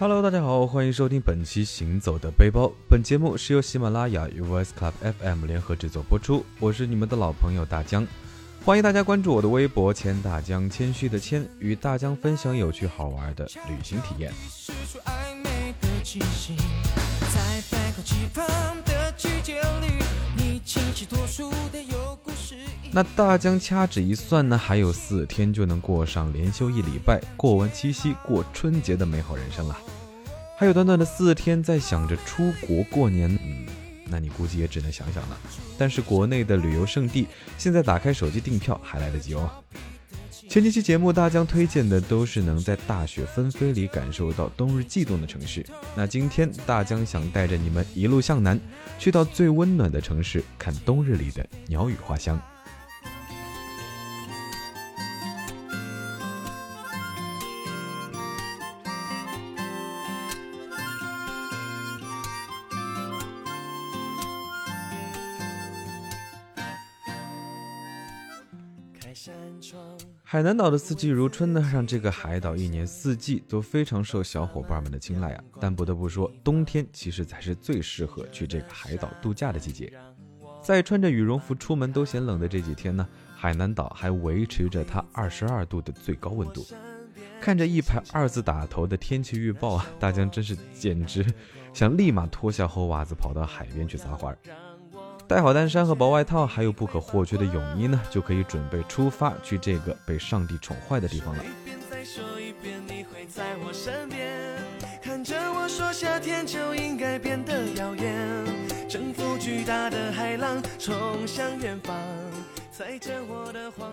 Hello，大家好，欢迎收听本期《行走的背包》。本节目是由喜马拉雅与 Voice Club FM 联合制作播出。我是你们的老朋友大江，欢迎大家关注我的微博“谦大江”，谦虚的谦，与大江分享有趣好玩的旅行体验。在的季节里，你清晰脱俗的那大江掐指一算呢，还有四天就能过上连休一礼拜、过完七夕、过春节的美好人生了。还有短短的四天，在想着出国过年，嗯，那你估计也只能想想了。但是国内的旅游胜地，现在打开手机订票还来得及哦。前几期节目，大江推荐的都是能在大雪纷飞里感受到冬日悸动的城市。那今天，大江想带着你们一路向南，去到最温暖的城市，看冬日里的鸟语花香。海南岛的四季如春呢，让这个海岛一年四季都非常受小伙伴们的青睐啊。但不得不说，冬天其实才是最适合去这个海岛度假的季节。在穿着羽绒服出门都嫌冷的这几天呢，海南岛还维持着它二十二度的最高温度。看着一排二字打头的天气预报啊，大江真是简直想立马脱下厚袜子跑到海边去撒欢儿。带好单衫和薄外套，还有不可或缺的泳衣呢，就可以准备出发去这个被上帝宠坏的地方了。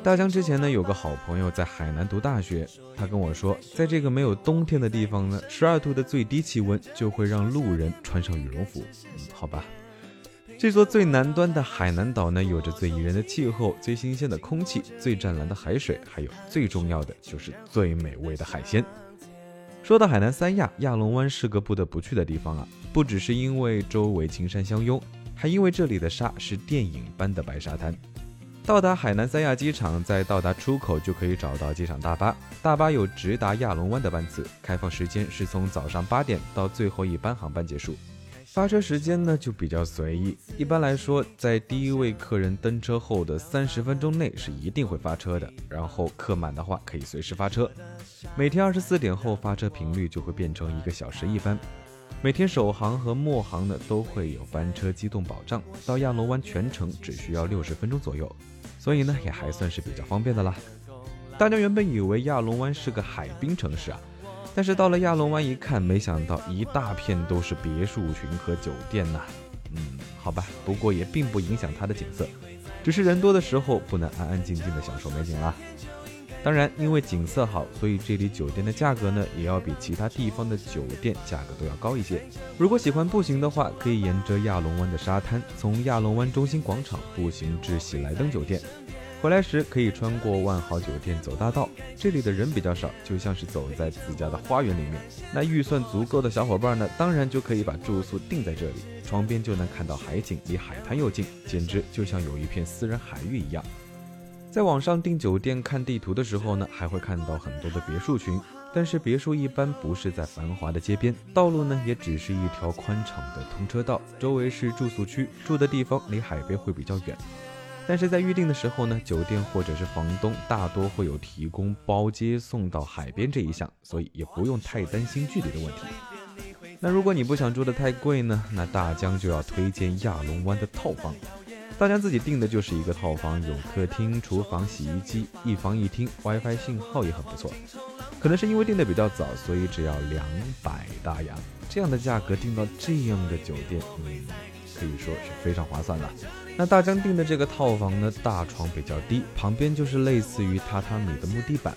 大江之前呢有个好朋友在海南读大学，他跟我说，在这个没有冬天的地方呢，十二度的最低气温就会让路人穿上羽绒服。嗯，好吧。这座最南端的海南岛呢，有着最宜人的气候、最新鲜的空气、最湛蓝的海水，还有最重要的就是最美味的海鲜。说到海南三亚，亚龙湾是个不得不去的地方啊！不只是因为周围青山相拥，还因为这里的沙是电影般的白沙滩。到达海南三亚机场，在到达出口就可以找到机场大巴，大巴有直达亚龙湾的班次，开放时间是从早上八点到最后一班航班结束。发车时间呢就比较随意，一般来说，在第一位客人登车后的三十分钟内是一定会发车的。然后客满的话可以随时发车。每天二十四点后发车频率就会变成一个小时一班。每天首航和末航呢都会有班车机动保障，到亚龙湾全程只需要六十分钟左右，所以呢也还算是比较方便的啦。大家原本以为亚龙湾是个海滨城市啊。但是到了亚龙湾一看，没想到一大片都是别墅群和酒店呐。嗯，好吧，不过也并不影响它的景色，只是人多的时候不能安安静静的享受美景啦。当然，因为景色好，所以这里酒店的价格呢，也要比其他地方的酒店价格都要高一些。如果喜欢步行的话，可以沿着亚龙湾的沙滩，从亚龙湾中心广场步行至喜来登酒店。回来时可以穿过万豪酒店走大道，这里的人比较少，就像是走在自家的花园里面。那预算足够的小伙伴呢，当然就可以把住宿定在这里，窗边就能看到海景，离海滩又近，简直就像有一片私人海域一样。在网上订酒店看地图的时候呢，还会看到很多的别墅群，但是别墅一般不是在繁华的街边，道路呢也只是一条宽敞的通车道，周围是住宿区，住的地方离海边会比较远。但是在预定的时候呢，酒店或者是房东大多会有提供包接送到海边这一项，所以也不用太担心距离的问题。那如果你不想住的太贵呢，那大江就要推荐亚龙湾的套房。大江自己订的就是一个套房，有客厅、厨房、洗衣机，一房一厅，WiFi 信号也很不错。可能是因为订的比较早，所以只要两百大洋，这样的价格订到这样的酒店，嗯，可以说是非常划算了。那大江订的这个套房呢，大床比较低，旁边就是类似于榻榻米的木地板，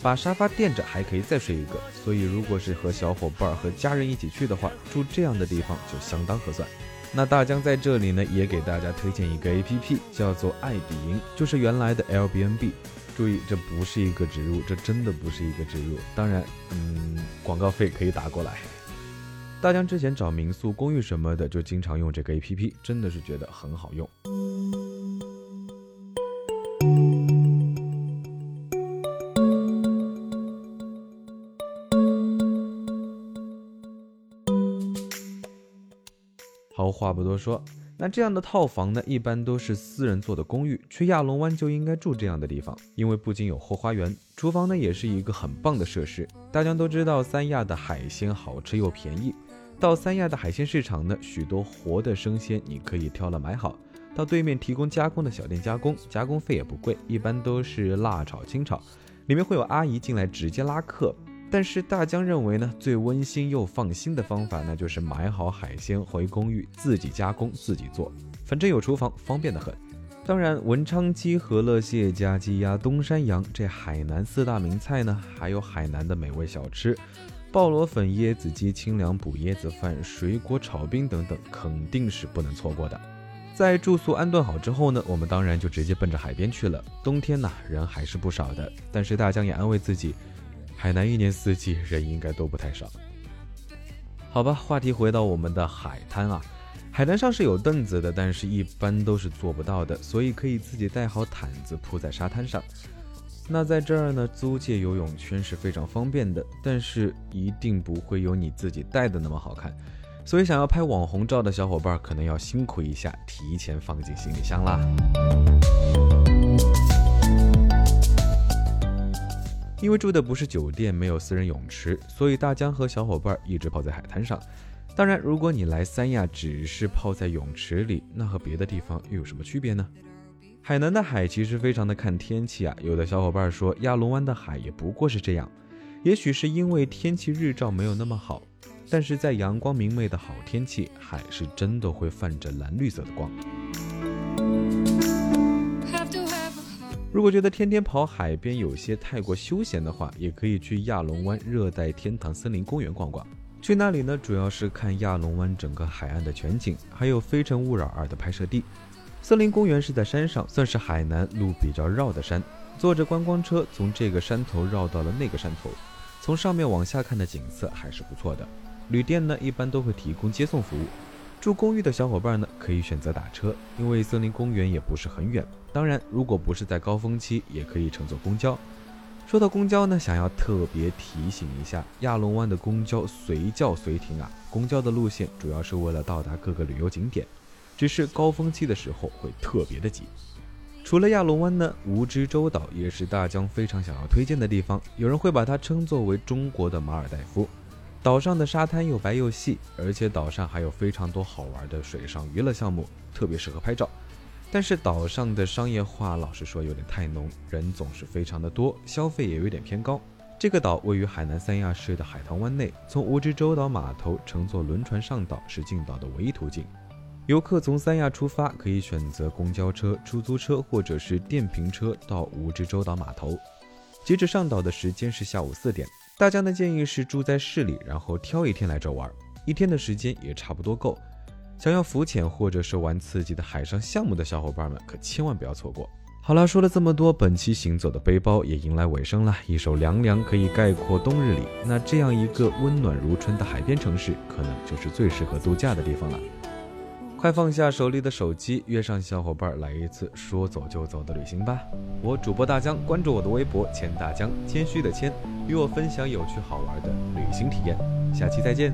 把沙发垫着还可以再睡一个。所以如果是和小伙伴和家人一起去的话，住这样的地方就相当合算。那大江在这里呢，也给大家推荐一个 A P P，叫做爱彼迎，就是原来的 L B N B。注意，这不是一个植入，这真的不是一个植入。当然，嗯，广告费可以打过来。大家之前找民宿公寓什么的就经常用这个 app 真的是觉得很好用。好话不多说那这样的套房呢一般都是私人做的公寓去亚龙湾就应该住这样的地方因为不仅有后花园厨房呢也是一个很棒的设施。大家都知道三亚的海鲜好吃又便宜到三亚的海鲜市场呢，许多活的生鲜你可以挑了买好，到对面提供加工的小店加工，加工费也不贵，一般都是辣炒、清炒，里面会有阿姨进来直接拉客。但是大江认为呢，最温馨又放心的方法呢，就是买好海鲜回公寓自己加工自己做，反正有厨房，方便的很。当然，文昌鸡、和乐蟹、加鸡鸭、东山羊这海南四大名菜呢，还有海南的美味小吃，鲍螺粉、椰子鸡、清凉补椰子饭、水果炒冰等等，肯定是不能错过的。在住宿安顿好之后呢，我们当然就直接奔着海边去了。冬天呢，人还是不少的，但是大江也安慰自己。海南一年四季人应该都不太少。好吧，话题回到我们的海滩啊，海滩上是有凳子的，但是一般都是做不到的，所以可以自己带好毯子铺在沙滩上。那在这儿呢，租借游泳圈是非常方便的，但是一定不会有你自己带的那么好看，所以想要拍网红照的小伙伴可能要辛苦一下，提前放进行李箱啦。因为住的不是酒店，没有私人泳池，所以大江和小伙伴一直泡在海滩上。当然，如果你来三亚只是泡在泳池里，那和别的地方又有什么区别呢？海南的海其实非常的看天气啊。有的小伙伴说亚龙湾的海也不过是这样，也许是因为天气日照没有那么好，但是在阳光明媚的好天气，海是真的会泛着蓝绿色的光。如果觉得天天跑海边有些太过休闲的话，也可以去亚龙湾热带天堂森林公园逛逛。去那里呢，主要是看亚龙湾整个海岸的全景，还有《非诚勿扰二》的拍摄地。森林公园是在山上，算是海南路比较绕的山。坐着观光车从这个山头绕到了那个山头，从上面往下看的景色还是不错的。旅店呢，一般都会提供接送服务。住公寓的小伙伴呢，可以选择打车，因为森林公园也不是很远。当然，如果不是在高峰期，也可以乘坐公交。说到公交呢，想要特别提醒一下，亚龙湾的公交随叫随停啊。公交的路线主要是为了到达各个旅游景点，只是高峰期的时候会特别的挤。除了亚龙湾呢，蜈支洲岛也是大江非常想要推荐的地方。有人会把它称作为中国的马尔代夫。岛上的沙滩又白又细，而且岛上还有非常多好玩的水上娱乐项目，特别适合拍照。但是岛上的商业化，老实说有点太浓，人总是非常的多，消费也有点偏高。这个岛位于海南三亚市的海棠湾内，从蜈支洲岛码头乘坐轮船上岛是进岛的唯一途径。游客从三亚出发，可以选择公交车、出租车或者是电瓶车到蜈支洲岛码头。截止上岛的时间是下午四点。大家的建议是住在市里，然后挑一天来这玩，一天的时间也差不多够。想要浮潜或者是玩刺激的海上项目的小伙伴们，可千万不要错过。好了，说了这么多，本期行走的背包也迎来尾声了。一首凉凉可以概括冬日里，那这样一个温暖如春的海边城市，可能就是最适合度假的地方了。快放下手里的手机，约上小伙伴来一次说走就走的旅行吧！我主播大江，关注我的微博“钱大江”，谦虚的谦，与我分享有趣好玩的旅行体验。下期再见。